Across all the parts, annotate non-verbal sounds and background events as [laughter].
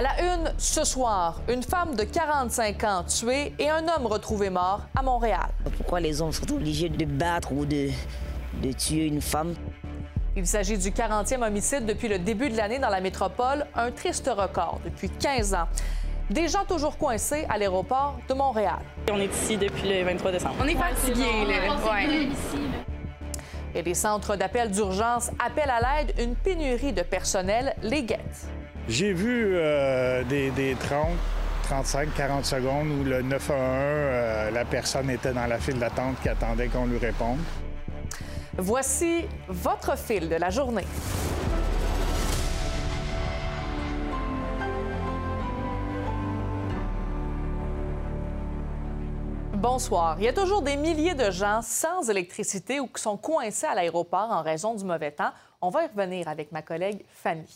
À la une, ce soir, une femme de 45 ans tuée et un homme retrouvé mort à Montréal. Pourquoi les hommes sont obligés de battre ou de, de tuer une femme? Il s'agit du 40e homicide depuis le début de l'année dans la métropole, un triste record depuis 15 ans. Des gens toujours coincés à l'aéroport de Montréal. On est ici depuis le 23 décembre. On est fatigués, là. Ouais. Et les centres d'appel d'urgence appellent à l'aide une pénurie de personnel, les guettes. J'ai vu euh, des, des 30, 35, 40 secondes où le 911, euh, la personne était dans la file d'attente qui attendait qu'on lui réponde. Voici votre fil de la journée. Bonsoir. Il y a toujours des milliers de gens sans électricité ou qui sont coincés à l'aéroport en raison du mauvais temps. On va y revenir avec ma collègue Fanny.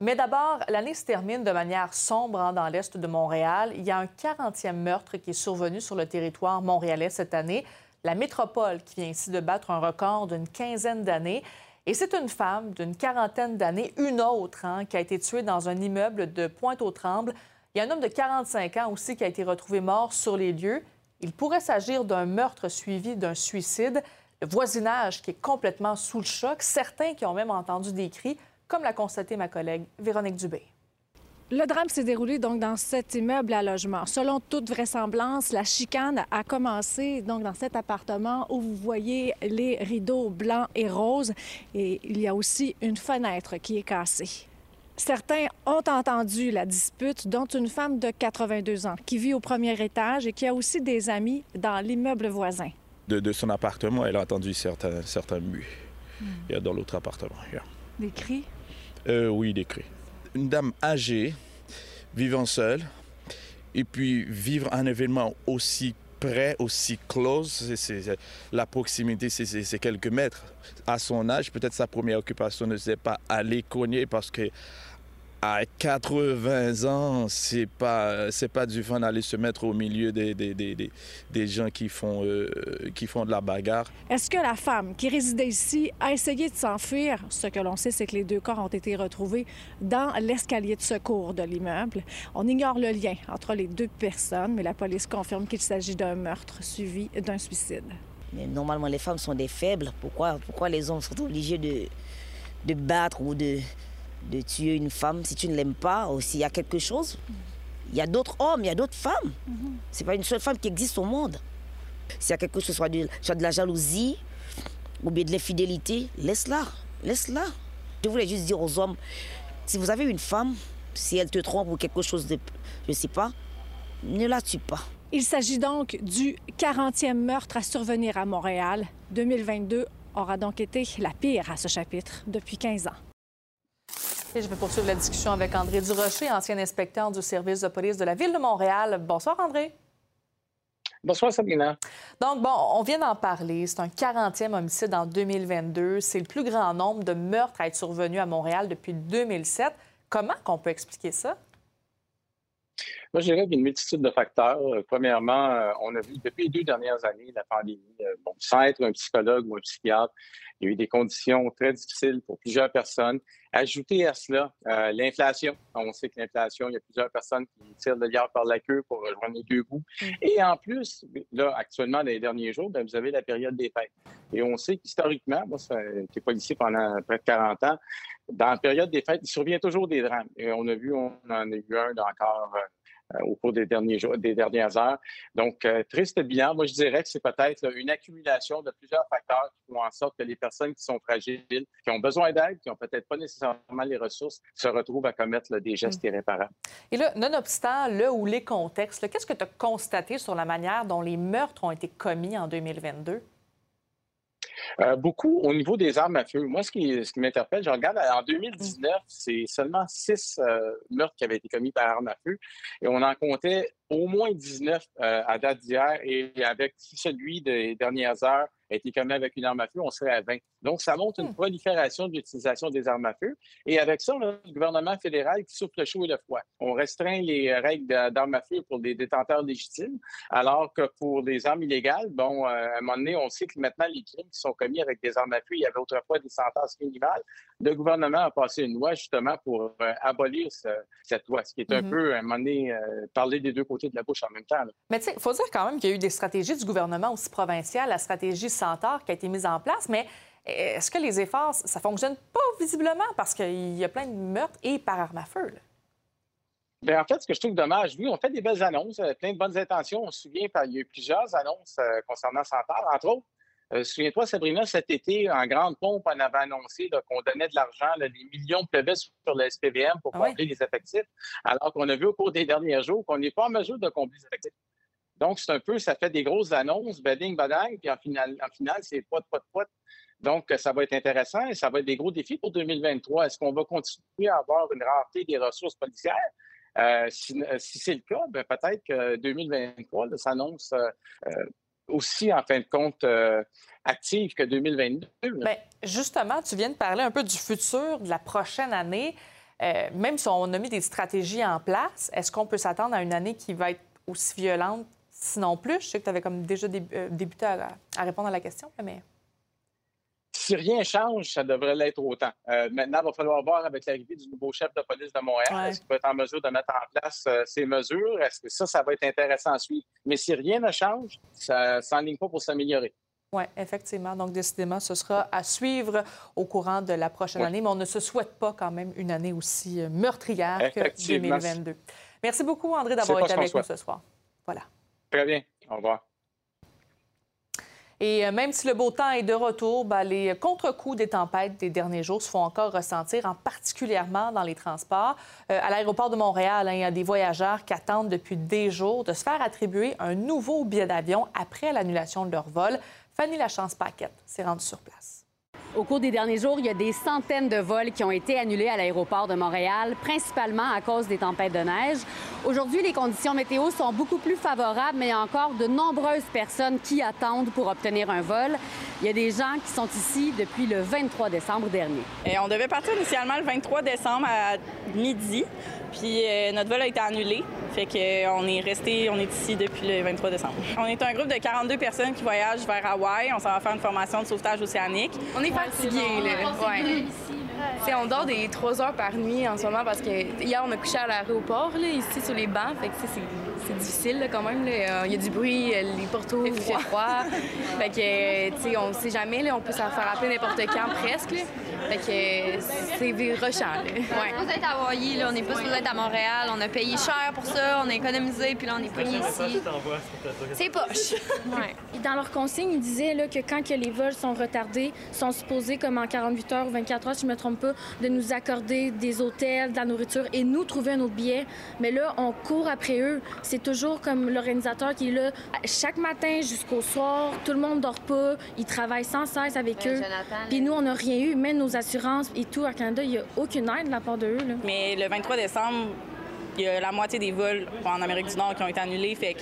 Mais d'abord, l'année se termine de manière sombre hein, dans l'est de Montréal. Il y a un 40e meurtre qui est survenu sur le territoire montréalais cette année. La métropole qui vient ici de battre un record d'une quinzaine d'années. Et c'est une femme d'une quarantaine d'années, une autre, hein, qui a été tuée dans un immeuble de Pointe-aux-Trembles. Il y a un homme de 45 ans aussi qui a été retrouvé mort sur les lieux. Il pourrait s'agir d'un meurtre suivi d'un suicide. Le voisinage qui est complètement sous le choc. Certains qui ont même entendu des cris, comme l'a constaté ma collègue Véronique Dubé. Le drame s'est déroulé donc dans cet immeuble à logement. Selon toute vraisemblance, la chicane a commencé donc dans cet appartement où vous voyez les rideaux blancs et roses et il y a aussi une fenêtre qui est cassée. Certains ont entendu la dispute, dont une femme de 82 ans qui vit au premier étage et qui a aussi des amis dans l'immeuble voisin. De, de son appartement, elle a entendu certains, certains bruits. Il y a dans l'autre appartement. yeah. Des cris? Euh, oui, des cris. Une dame âgée, vivant seule, et puis vivre un événement aussi près, aussi close, la proximité, c'est- quelques mètres. À son âge, peut-être sa première occupation ne s'est pas aller cogner parce que à 80 ans, c'est pas c'est pas du fun d'aller se mettre au milieu des, des, des, des- des gens qui font euh, qui font de la bagarre. Est-ce que la femme qui résidait ici a essayé de s'enfuir? Ce que l'on sait, c'est que les deux corps ont été retrouvés dans l'escalier de secours de l'immeuble. On ignore le lien entre les deux personnes, mais la police confirme qu'il s'agit d'un meurtre suivi d'un suicide. Mais normalement, les femmes sont des faibles. Pourquoi, pourquoi les hommes sont obligés de, de battre ou de, de tuer une femme si tu ne l'aimes pas ou s'il y a quelque chose? Il y a d'autres hommes, il y a d'autres femmes. C'est pas une seule femme qui existe au monde. S'il y a quelque chose, soit de, soit de la jalousie ou bien de l'infidélité, laisse-la. Laisse-la. Je voulais juste dire aux hommes, si vous avez une femme, si elle te trompe ou quelque chose de, je sais pas, ne la tue pas. Il s'agit donc du 40e meurtre à survenir à Montréal. 2022 aura donc été la pire à ce chapitre depuis 15 ans. Et je vais poursuivre la discussion avec André Durocher, ancien inspecteur du service de police de la Ville de Montréal. Bonsoir, André. Bonsoir, Sabrina. Donc, bon, on vient d'en parler. C'est un 40e homicide en 2022. C'est le plus grand nombre de meurtres à être survenus à Montréal depuis 2007. Comment qu'on peut expliquer ça? Moi, je dirais qu'il y a une multitude de facteurs. Euh, Premièrement, euh, on a vu depuis les deux dernières années la pandémie, euh, bon, sans être un psychologue ou un psychiatre, il y a eu des conditions très difficiles pour plusieurs personnes. Ajouter à cela euh, l'inflation. On sait que l'inflation, il y a plusieurs personnes qui tirent le liard par la queue pour rejoindre les deux bouts. Et en plus, là, actuellement, dans les derniers jours, ben, vous avez la période des fêtes. Et on sait qu'historiquement, moi, été policier pendant près de 40 ans, dans la période des fêtes, il survient toujours des drames. Et on a vu, on en a eu un encore au cours des, derniers jours, des dernières heures. Donc, euh, triste bilan. Moi, je dirais que c'est peut-être une accumulation de plusieurs facteurs qui font en sorte que les personnes qui sont fragiles, qui ont besoin d'aide, qui n'ont peut-être pas nécessairement les ressources, se retrouvent à commettre là, des gestes irréparables. Et là, nonobstant le ou les contextes, qu'est-ce que tu as constaté sur la manière dont les meurtres ont été commis en 2022? Euh, beaucoup au niveau des armes à feu. Moi, ce qui, m'interpelle, je regarde, en 2019, c'est seulement six euh, meurtres qui avaient été commis par arme à feu et on en comptait au moins 19 euh, à date d'hier et avec celui des dernières heures a été commis avec une arme à feu, on serait à 20. Donc, ça montre une hmm. prolifération de l'utilisation des armes à feu. Et avec ça, on a le gouvernement fédéral qui souffle le chaud et le froid. On restreint les règles d'armes à feu pour les détenteurs légitimes, alors que pour les armes illégales, bon, euh, à un moment donné, on sait que maintenant, les crimes qui sont commis avec des armes à feu, il y avait autrefois des sentences minimales. Le gouvernement a passé une loi justement pour euh, abolir cette loi, ce qui est un mm-hmm. peu, à un moment donné, euh, parler des deux côtés de la bouche en même temps. Mais tu sais, il faut dire quand même qu'il y a eu des stratégies du gouvernement aussi provincial, la stratégie Centaure qui a été mise en place, mais est-ce que les efforts, ça fonctionne pas visiblement parce qu'il y a plein de meurtres et par arme à feu? Bien, en fait, ce que je trouve dommage, oui, on fait des belles annonces, euh, plein de bonnes intentions. On se souvient, il y a eu plusieurs annonces euh, concernant Centaure, entre autres. Euh, souviens-toi, Sabrina, cet été, en grande pompe, on avait annoncé qu'on donnait de l'argent, des millions pleuvaient sur le SPVM pour ah combler les effectifs, alors qu'on a vu au cours des derniers jours qu'on n'est pas en mesure de combler les effectifs. Donc, c'est un peu, ça fait des grosses annonces, bading, badang, puis en finale, en finale c'est pas de pas. Donc, ça va être intéressant et ça va être des gros défis pour 2023. Est-ce qu'on va continuer à avoir une rareté des ressources policières? Euh, euh, si, c'est le cas, ben, peut-être que 2023 s'annonce euh, aussi, en fin de compte, active que 2022. Bien, justement, tu viens de parler un peu du futur de la prochaine année. même si on a mis des stratégies en place, est-ce qu'on peut s'attendre à une année qui va être aussi violente, sinon plus? Je sais que tu avais comme déjà débuté à, à, répondre à la question, mais si rien change, ça devrait l'être autant. Euh, maintenant, il va falloir voir avec l'arrivée du nouveau chef de police de Montréal, est-ce qu'il va être en mesure de mettre en place euh, ces mesures? Est-ce que ça, ça va être intéressant à suivre? Mais si rien ne change, ça ne s'enligne pas pour s'améliorer. Oui, effectivement. Donc, décidément, ce sera à suivre au courant de la prochaine année, mais on ne se souhaite pas quand même une année aussi euh, meurtrière que 2022. Merci beaucoup, André, d'avoir été avec nous ce soir. Voilà. Très bien. Au revoir. Et euh, même si le beau temps est de retour, ben, les contre-coups des tempêtes des derniers jours se font encore ressentir, en particulièrement dans les transports. Euh, à l'aéroport de Montréal, hein, il y a des voyageurs qui attendent depuis des jours de se faire attribuer un nouveau billet d'avion après l'annulation de leur vol. Fanny Lachance-Paquette s'est rendue sur place. Au cours des derniers jours, il y a des centaines de vols qui ont été annulés à l'aéroport de Montréal, principalement à cause des tempêtes de neige. Aujourd'hui, les conditions météo sont beaucoup plus favorables, mais il y a encore de nombreuses personnes qui attendent pour obtenir un vol. Il y a des gens qui sont ici depuis le 23 décembre dernier. Et on devait partir initialement le 23 décembre à midi, puis euh, notre vol a été annulé. Fait qu'on est resté, on est ici depuis le 23 décembre. On est un groupe de 42 personnes qui voyagent vers Hawaï. On s'en va faire une formation de sauvetage océanique. On est fatigués, là. On dort des 3 heures par nuit en ce moment parce que hier, on a couché à l'aéroport, ici, sur les bancs. Fait que c'est difficile, quand même. Euh, il y a du bruit, les portos, il fait froid. fait que, tu sais, on sait jamais, là, on peut s'en faire appeler n'importe quand, presque. Fait que c'est rushant. Là. Ouais. On est à Hawaii, là, on n'est pas supposé être à Montréal. On a payé cher pour ça, on a économisé, puis là, on est pris ici. C'est poche. ouais. Dans leur consigne, ils disaient là, que quand que les vols sont retardés, sont supposés, comme en 48 heures ou 24 heures, si je ne me trompe pas, de nous accorder des hôtels, de la nourriture et nous trouver un autre billet. Mais là, on court après eux. C'est toujours comme l'organisateur qui est là chaque matin jusqu'au soir. Tout le monde dort pas. Ils travaillent sans cesse avec eux. Puis nous, on n'a rien eu. Même nos assurances et tout à Canada, il n'y a aucune aide de la part de eux. Mais le 23 décembre, il y a la moitié des vols en Amérique du Nord qui ont été annulés. Fait que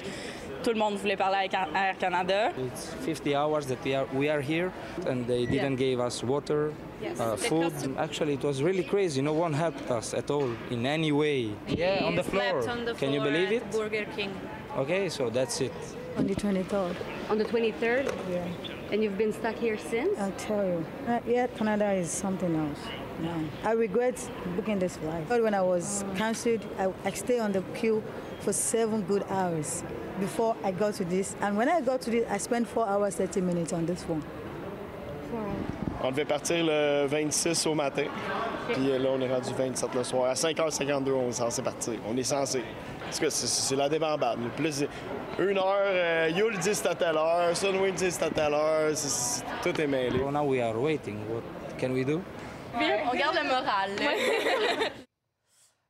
tout le monde voulait parler avec Air Canada. It's 50 hours that we are, we are here and they didn't yeah. give us water, yes. uh, food. Actually, it was really crazy. No one helped us at all in any way. Yeah, on the floor. On the Can you believe it? Burger King. Okay, so that's it. On the 23rd. On the 23rd? Yeah. And you've been stuck here since? I'll tell you. Uh, yeah, Canada is something else. No. I regret booking this flight. But When I was cancelled, I, I stayed on the queue for seven good hours before I got to this. And when I got to this, I spent 4 hours 30 minutes on this phone. On devait partir le 26 au matin. Puis là, on est rendu 27 le soir. À 5h52, on est censé partir. On est censé. Parce que c'est la débambade. Plus une heure, euh, Yule dit c'est à telle heure, Sunwing dit c'est à telle heure. tout est mêlé. Well, now we are waiting. What can we do? on garde le moral. [laughs]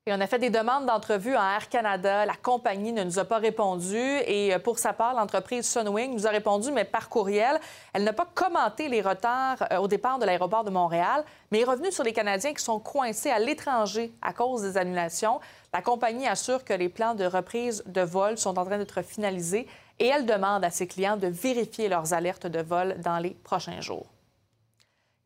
Et on a fait des demandes d'entrevue à Air Canada. La compagnie ne nous a pas répondu. Et euh, pour sa part, l'entreprise Sunwing nous a répondu, mais par courriel. Elle n'a pas commenté les retards euh, au départ de l'aéroport de Montréal, mais est revenue sur les Canadiens qui sont coincés à l'étranger à cause des annulations. La compagnie assure que les plans de reprise de vol sont en train d'être finalisés et elle demande à ses clients de vérifier leurs alertes de vol dans les prochains jours.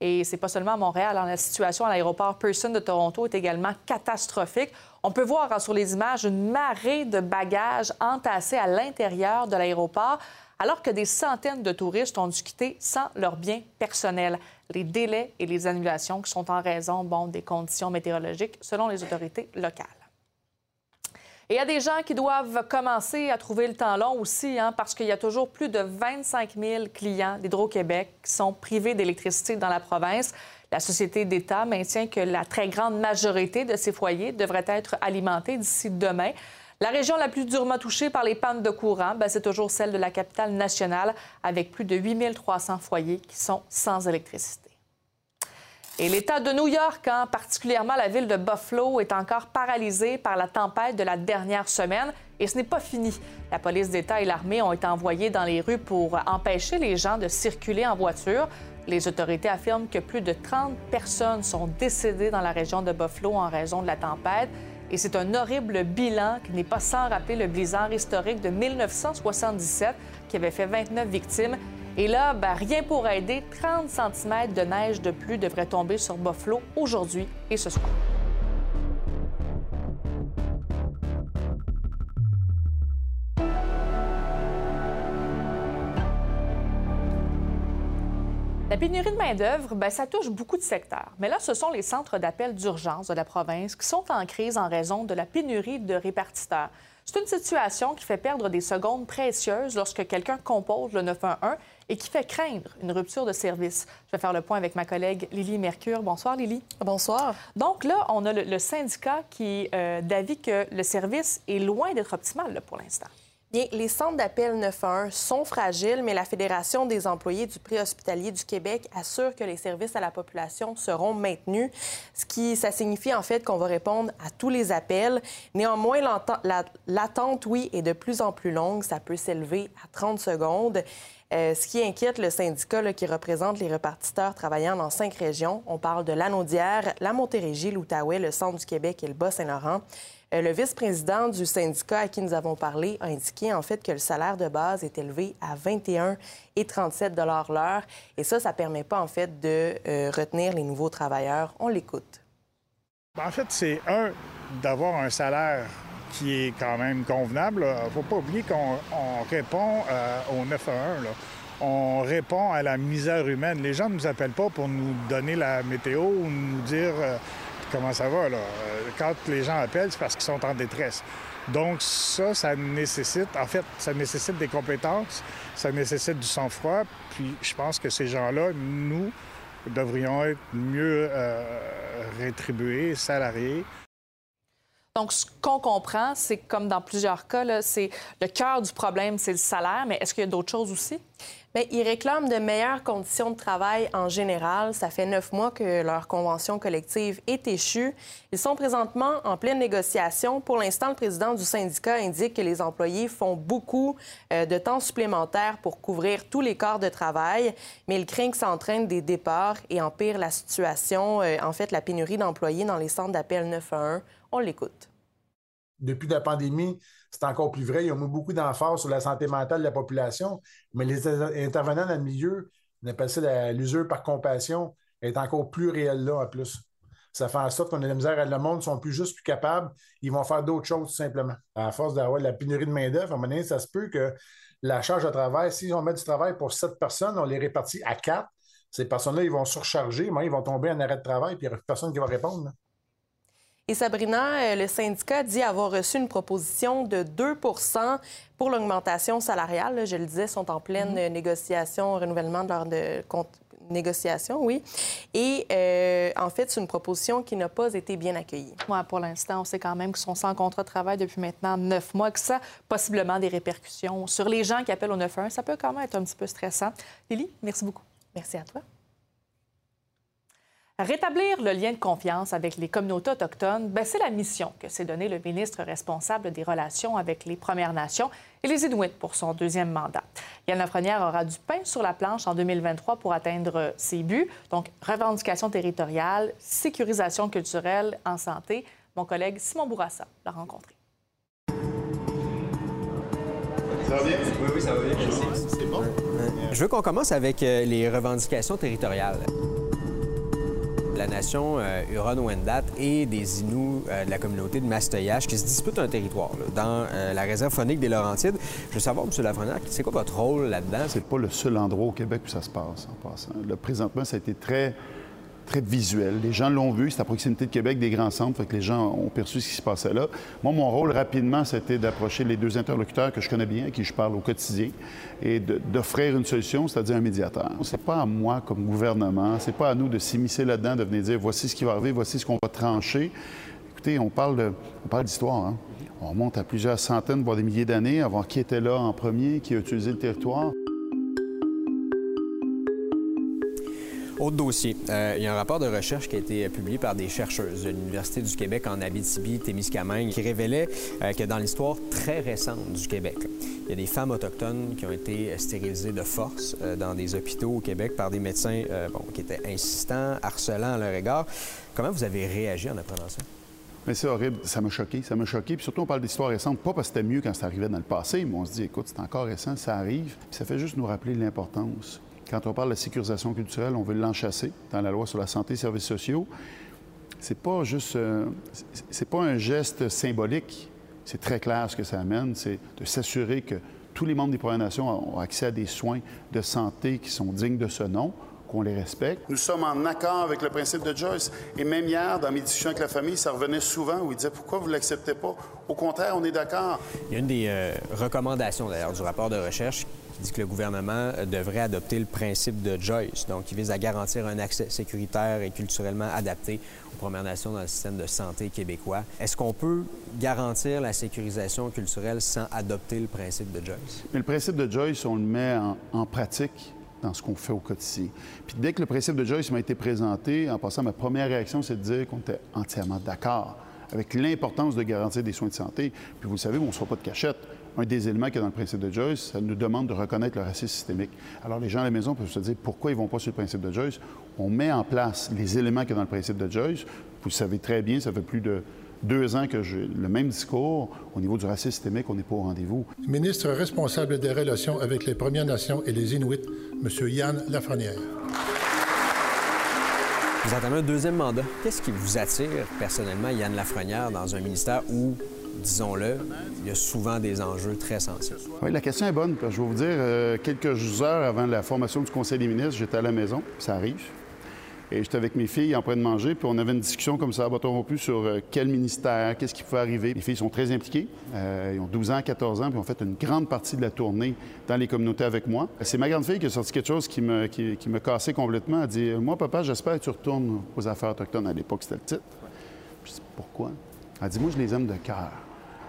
Et c'est pas seulement à Montréal. Hein. La situation à l'aéroport Pearson de Toronto est également catastrophique. On peut voir hein, sur les images une marée de bagages entassés à l'intérieur de l'aéroport, alors que des centaines de touristes ont dû quitter sans leurs biens personnels. Les délais et les annulations qui sont en raison des conditions météorologiques selon les autorités locales. Et il y a des gens qui doivent commencer à trouver le temps long aussi, hein, parce qu'il y a toujours plus de 25 000 clients d'Hydro-Québec qui sont privés d'électricité dans la province. La Société d'État maintient que la très grande majorité de ces foyers devraient être alimentés d'ici demain. La région la plus durement touchée par les pannes de courant, ben, c'est toujours celle de la capitale nationale, avec plus de 8 300 foyers qui sont sans électricité. Et l'État de New York, hein, particulièrement la ville de Buffalo, est encore paralysée par la tempête de la dernière semaine. Et ce n'est pas fini. La police d'État et l'armée ont été envoyés dans les rues pour empêcher les gens de circuler en voiture. Les autorités affirment que plus de 30 personnes sont décédées dans la région de Buffalo en raison de la tempête. Et c'est un horrible bilan qui n'est pas sans rappeler le blizzard historique de 1977 qui avait fait 29 victimes et là, ben, rien pour aider, 30 cm de neige de plus devrait tomber sur Buffalo aujourd'hui et ce soir. La pénurie de main-d'œuvre, ben, ça touche beaucoup de secteurs. Mais là, ce sont les centres d'appel d'urgence de la province qui sont en crise en raison de la pénurie de répartiteurs. C'est une situation qui fait perdre des secondes précieuses lorsque quelqu'un compose le 911 et qui fait craindre une rupture de service. Je vais faire le point avec ma collègue Lily Mercure. Bonsoir, Lily. Bonsoir. Donc là, on a le, syndicat qui euh, d'avis que le service est loin d'être optimal pour l'instant. Bien, les centres d'appel 911 sont fragiles, mais la Fédération des employés du préhospitalier du Québec assure que les services à la population seront maintenus, ce qui ça signifie en fait qu'on va répondre à tous les appels. Néanmoins, l'attente, oui, est de plus en plus longue. Ça peut s'élever à 30 secondes. Euh, ce qui inquiète le syndicat qui représente les repartiteurs travaillant dans cinq régions, on parle de l'Anaudière, la Montérégie, l'Outaouais, le Centre du Québec et le Bas-Saint-Laurent. Euh, le vice-président du syndicat à qui nous avons parlé a indiqué en fait que le salaire de base est élevé à 21 et 37 l'heure. Et ça, ça ne permet pas en fait de euh, retenir les nouveaux travailleurs. On l'écoute. En fait, c'est un d'avoir un salaire qui est quand même convenable. Il ne faut pas oublier qu'on répond euh, au 911. On répond à la misère humaine. Les gens ne nous appellent pas pour nous donner la météo ou nous dire euh, comment ça va. Là. Euh, quand les gens appellent, c'est parce qu'ils sont en détresse. Donc ça, ça nécessite, en fait, ça nécessite des compétences, ça nécessite du sang-froid. Puis je pense que ces gens-là, nous, devrions être mieux rétribués, salariés. Donc, ce qu'on comprend, c'est comme dans plusieurs cas, c'est le cœur du problème, c'est le salaire, mais est-ce qu'il y a d'autres choses aussi? Bien, ils réclament de meilleures conditions de travail en général. Ça fait neuf mois que leur convention collective est échue. Ils sont présentement en pleine négociation. Pour l'instant, le président du syndicat indique que les employés font beaucoup euh, de temps supplémentaire pour couvrir tous les corps de travail, mais il craint que ça entraîne des départs et empire la situation. Euh, en fait, la pénurie d'employés dans les centres d'appel 911 on l'écoute. Depuis la pandémie, c'est encore plus vrai. Il y a beaucoup d'emphase sur la santé mentale de la population, mais les intervenants dans le milieu, on appelle ça l'usure par compassion, est encore plus réel là en plus. Ça fait en sorte qu'on a de la misère. Le monde ne sont plus juste plus capables. Ils vont faire d'autres choses, tout simplement. À force d'avoir la pénurie de main-d'œuvre, à un moment donné, ça se peut que la charge de travail, si on met du travail pour sept personnes, on les répartit à quatre. Ces personnes-là, ils vont surcharger, mais ils vont tomber en arrêt de travail, puis il n'y aura personne qui va répondre. Et Sabrina, euh, le syndicat dit avoir reçu une proposition de 2% pour l'augmentation salariale. Je le disais, sont en pleine mhm. négociation, renouvellement de leur de, négociation, oui. Et euh, en fait, c'est une proposition qui n'a pas été bien accueillie. Oui, pour l'instant, on sait quand même qu'ils sont sans contrat de travail depuis maintenant neuf mois, que ça possiblement des répercussions sur les gens qui appellent au 911. Ça peut quand même être un petit peu stressant. Lily, merci beaucoup. Merci à toi. Rétablir le lien de confiance avec les communautés autochtones, ben, c'est la mission que s'est donnée le ministre responsable des relations avec les Premières Nations et les Inuits pour son deuxième mandat. Yann Lafrenière aura du pain sur la planche en 2023 pour atteindre ses buts, donc revendication territoriale, sécurisation culturelle en santé. Mon collègue Simon Bourassa l'a rencontré. Ça va bien? Oui, oui, ça va bien. C'est bon? Je veux qu'on commence avec euh, les revendications territoriales la nation euh, Huron-Wendat et des Inuits euh, de la communauté de Mastoyache qui se disputent un territoire dans euh, la réserve phonique des Laurentides. Je veux savoir, M. Lafrenière, c'est quoi votre rôle là-dedans? C'est pas le seul endroit au Québec où ça se passe, en passant. Présentement, ça a été très très visuel. Les gens l'ont vu, c'est à proximité de Québec, des grands centres, fait que les gens ont perçu ce qui se passait là. Moi, mon rôle, rapidement, c'était d'approcher les deux interlocuteurs que je connais bien, à qui je parle au quotidien, et d'offrir une solution, c'est-à-dire un médiateur. C'est pas à moi, comme gouvernement, c'est pas à nous de s'immiscer là-dedans, de venir dire voici ce qui va arriver, voici ce qu'on va trancher. Écoutez, on parle d'histoire, hein? On remonte à plusieurs centaines, voire des milliers d'années, à voir qui était là en premier, qui a utilisé le territoire. Autre dossier. Euh, il y a un rapport de recherche qui a été publié par des chercheuses de l'Université du Québec en Abitibi-Témiscamingue qui révélait euh, que dans l'histoire très récente du Québec, il y a des femmes autochtones qui ont été stérilisées de force euh, dans des hôpitaux au Québec par des médecins qui étaient insistants, harcelants à leur égard. Comment vous avez réagi en apprenant ça? C'est horrible, ça m'a choqué, ça m'a choqué. Puis surtout, on parle d'histoire récente, pas parce que c'était mieux quand ça arrivait dans le passé, mais on se dit, écoute, c'est encore récent, ça arrive. Puis ça fait juste nous rappeler l'importance quand on parle de sécurisation culturelle, on veut l'enchasser dans la loi sur la santé et services sociaux. C'est pas juste. Euh, c'est pas un geste symbolique. C'est très clair ce que ça amène. C'est de s'assurer que tous les membres des Premières Nations ont accès à des soins de santé qui sont dignes de ce nom, qu'on les respecte. Nous sommes en accord avec le principe de Joyce. Et même hier, dans mes discussions avec la famille, ça revenait souvent où ils disaient pourquoi vous ne l'acceptez pas? Au contraire, on est d'accord. Il y a une des euh, recommandations d'ailleurs du rapport de recherche qui dit que le gouvernement euh, devrait adopter le principe de Joyce, donc qui vise à garantir un accès sécuritaire et culturellement adapté aux Premières Nations dans le système de santé québécois. Est-ce qu'on peut garantir la sécurisation culturelle sans adopter le principe de Joyce? Mais le principe de Joyce, on le met en, pratique dans ce qu'on fait au quotidien. Puis dès que le principe de Joyce m'a été présenté, en passant, ma première réaction, c'est de dire qu'on était entièrement d'accord avec l'importance de garantir des soins de santé. Puis vous le savez, on ne se pas de cachette un des éléments qui est dans le principe de Joyce, ça nous demande de reconnaître le racisme systémique. Alors, les gens à la maison peuvent se dire pourquoi ils ne vont pas sur le principe de Joyce? On met en place les éléments qui est dans le principe de Joyce. Vous le savez très bien, ça fait plus de deux ans que j'ai le même discours. Au niveau du racisme systémique, on n'est pas au rendez-vous. Ministre responsable des relations avec les Premières Nations et les Inuits, M. Yann Lafrenière. Vous entamez un deuxième mandat. Qu'est-ce qui vous attire personnellement, Yann Lafrenière, dans un ministère où disons-le, il y a souvent des enjeux très sensibles. Oui, la question est bonne. Je vais vous dire, euh, quelques heures avant la formation du Conseil des ministres, j'étais à la maison, ça arrive. Et j'étais avec mes filles en train de manger, puis on avait une discussion comme ça à bâton rompu sur euh, quel ministère, qu'est-ce qui pouvait arriver? Les filles sont très impliquées. Euh, ils ont 12 ans, 14 ans, puis ont fait une grande partie de la tournée dans les communautés avec moi. C'est ma grande fille qui a sorti quelque chose qui me, qui, me cassait complètement. Elle dit Moi, papa, j'espère que tu retournes aux affaires autochtones. À l'époque, c'était le titre. Je dis Pourquoi Elle dit Moi, je les aime de cœur.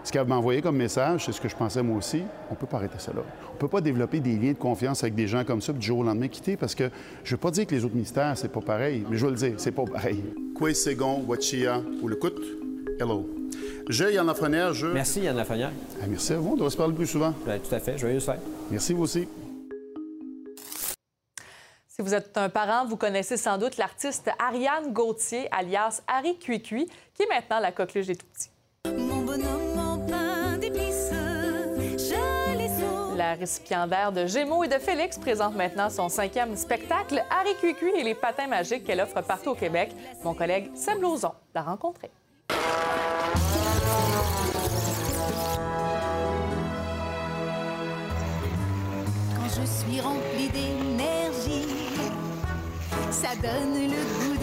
Ce qu'elle m'a envoyé comme message, c'est ce que je pensais moi aussi, on ne peut pas arrêter ça là. On ne peut pas développer des liens de confiance avec des gens comme ça, puis du jour au lendemain quitter, parce que je ne veux pas dire que les autres ministères, c'est pas pareil, mais je veux le dire, c'est pas pareil. Kwe Segon, Wachia, ou le Hello. Je, Yann Lafrenière, je... Merci, Yann Lafrenière. Ah, merci à vous, on doit se parler plus souvent. Bien, tout à fait, joyeuse fête. Merci, vous aussi. Si vous êtes un parent, vous connaissez sans doute l'artiste Ariane Gauthier, alias Harry Cuicui, qui est maintenant la coqueluche des tout-petits? Mon bonhomme La récipiendaire de Gémeaux et de Félix présente maintenant son cinquième spectacle, Harry Cuicui et les patins magiques qu'elle offre partout au Québec. Mon collègue Sam Lauzon l'a rencontré. Quand je suis remplie d'énergie, ça donne le goût.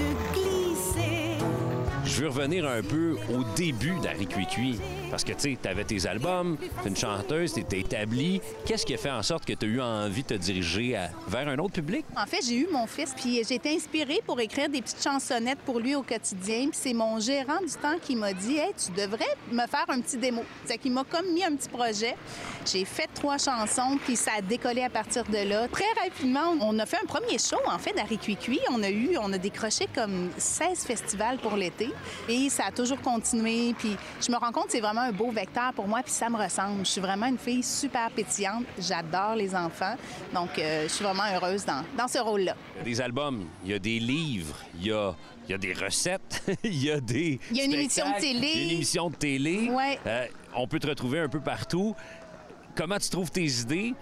Je veux revenir un peu au début d'Harry Cuicui Parce que, tu sais, tu avais tes albums, tu une chanteuse, tu étais établie. Qu'est-ce qui a fait en sorte que tu as eu envie de te diriger vers un autre public? En fait, j'ai eu mon fils, puis j'ai été inspirée pour écrire des petites chansonnettes pour lui au quotidien. Puis c'est mon gérant du temps qui m'a dit Hey, tu devrais me faire un petit démo. C'est qu'il m'a comme mis un petit projet. J'ai fait trois chansons, puis ça a décollé à partir de là. Très rapidement, on a fait un premier show, en fait, d'Harry Cuicui. On a eu, on a décroché comme 16 festivals pour l'été. Et ça a toujours continué. Puis je me rends compte que c'est vraiment un beau vecteur pour moi, puis ça me ressemble. Je suis vraiment une fille super pétillante. J'adore les enfants. Donc, euh, je suis vraiment heureuse dans, dans ce rôle-là. Il y a des albums, il y a des livres, il y a, il y a des recettes, [laughs] il y a des. Il y a une émission de télé. il y a une émission de télé. Ouais. Euh, on peut te retrouver un peu partout. Comment tu trouves tes idées?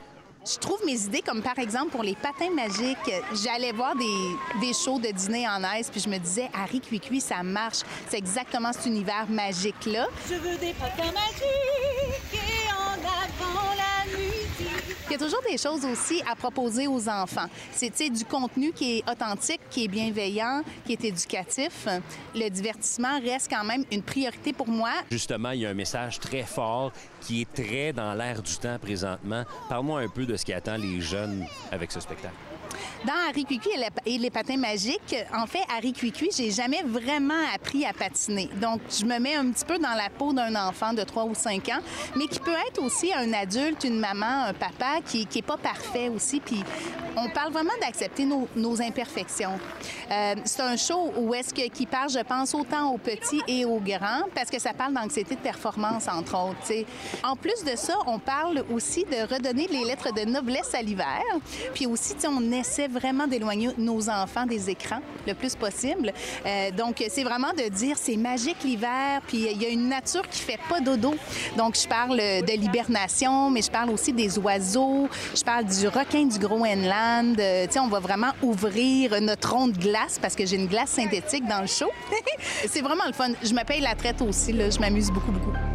Je trouve mes idées comme par exemple pour les patins magiques. J'allais voir des, des shows de dîner en aise puis je me disais Harry Cuicui, ça marche. C'est exactement cet univers magique-là. Je veux des patins magiques Il y a toujours des choses aussi à proposer aux enfants. C'est du contenu qui est authentique, qui est bienveillant, qui est éducatif. Le divertissement reste quand même une priorité pour moi. Justement, il y a un message très fort qui est très dans l'air du temps présentement. Parle-moi un peu de ce qui attend les jeunes avec ce spectacle. Dans Harry Cuicui et les patins magiques, en fait, Harry Cuicui, j'ai jamais vraiment appris à patiner. Donc, je me mets un petit peu dans la peau d'un enfant de 3 ou 5 ans, mais qui peut être aussi un adulte, une maman, un papa qui qui est pas parfait aussi. Puis, on parle vraiment d'accepter nos, imperfections. Euh, c'est un show où est-ce que qui parle, je pense, autant aux petits et aux grands, parce que ça parle d'anxiété de performance, entre autres. En plus de ça, on parle aussi de redonner les lettres de noblesse à l'hiver. Puis aussi, on essaie vraiment d'éloigner nos enfants des écrans le plus possible. Euh, donc, c'est vraiment de dire c'est magique l'hiver, puis il y a une nature qui fait pas dodo. Donc, je parle de l'hibernation, mais je parle aussi des oiseaux, je parle du requin du Groenland. Euh, tu sais, on va vraiment ouvrir notre ronde glace parce que j'ai une glace synthétique dans le show. [laughs] c'est vraiment le fun. Je me paye la traite aussi. Je m'amuse beaucoup, beaucoup.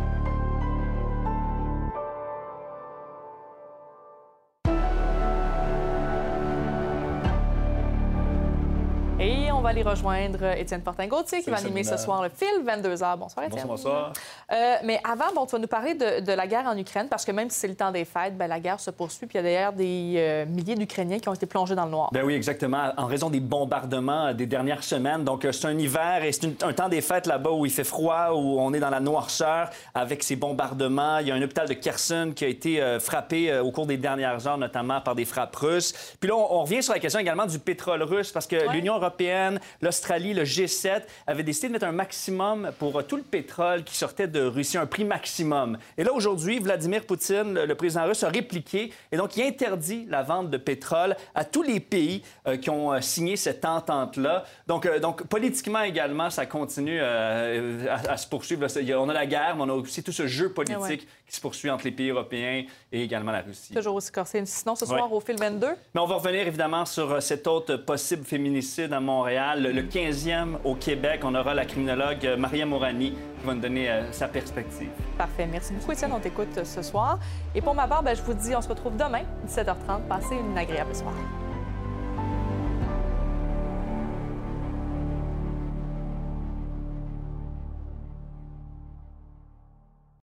On va aller rejoindre Étienne Fortin-Gauthier qui va animer ce soir le fil 22h. Bonsoir, Étienne. Bonsoir. Euh, mais avant, bon, tu vas nous parler de, de la guerre en Ukraine parce que même si c'est le temps des fêtes, ben, la guerre se poursuit. Puis il y a d'ailleurs des euh, milliers d'Ukrainiens qui ont été plongés dans le noir. Ben oui, exactement, en raison des bombardements euh, des dernières semaines. Donc, euh, c'est un hiver et c'est un temps des fêtes là-bas où il fait froid, où on est dans la noirceur avec ces bombardements. Il y a un hôpital de Kherson qui a été euh, frappé euh, au cours des dernières heures, notamment par des frappes russes. Puis là, on, on revient sur la question également du pétrole russe parce que l'Union européenne, l'Australie, le G7 avaient décidé de mettre un maximum pour euh, tout le pétrole qui sortait de Russie, un prix maximum. Et là, aujourd'hui, Vladimir Poutine, le président russe, a répliqué et donc il interdit la vente de pétrole à tous les pays euh, qui ont euh, signé cette entente-là. Donc, euh, donc, politiquement également, ça continue à, à se poursuivre. Là, On a la guerre, mais on a aussi tout ce jeu politique Ah ouais. Qui se poursuit entre les pays européens et également la Russie. Toujours aussi corsé. Sinon, ce soir, Ouais. au fil 22, Mais on va revenir évidemment sur euh, cet autre possible féminicide à Montréal, le- le 15e au Québec. On aura la criminologue euh, Maria Morani qui va nous donner euh, sa perspective. parfait. Merci beaucoup, Étienne. On t'écoute ce soir. Et pour ma part, ben, je vous dis, on se retrouve demain, 17h30. Passez une agréable soirée.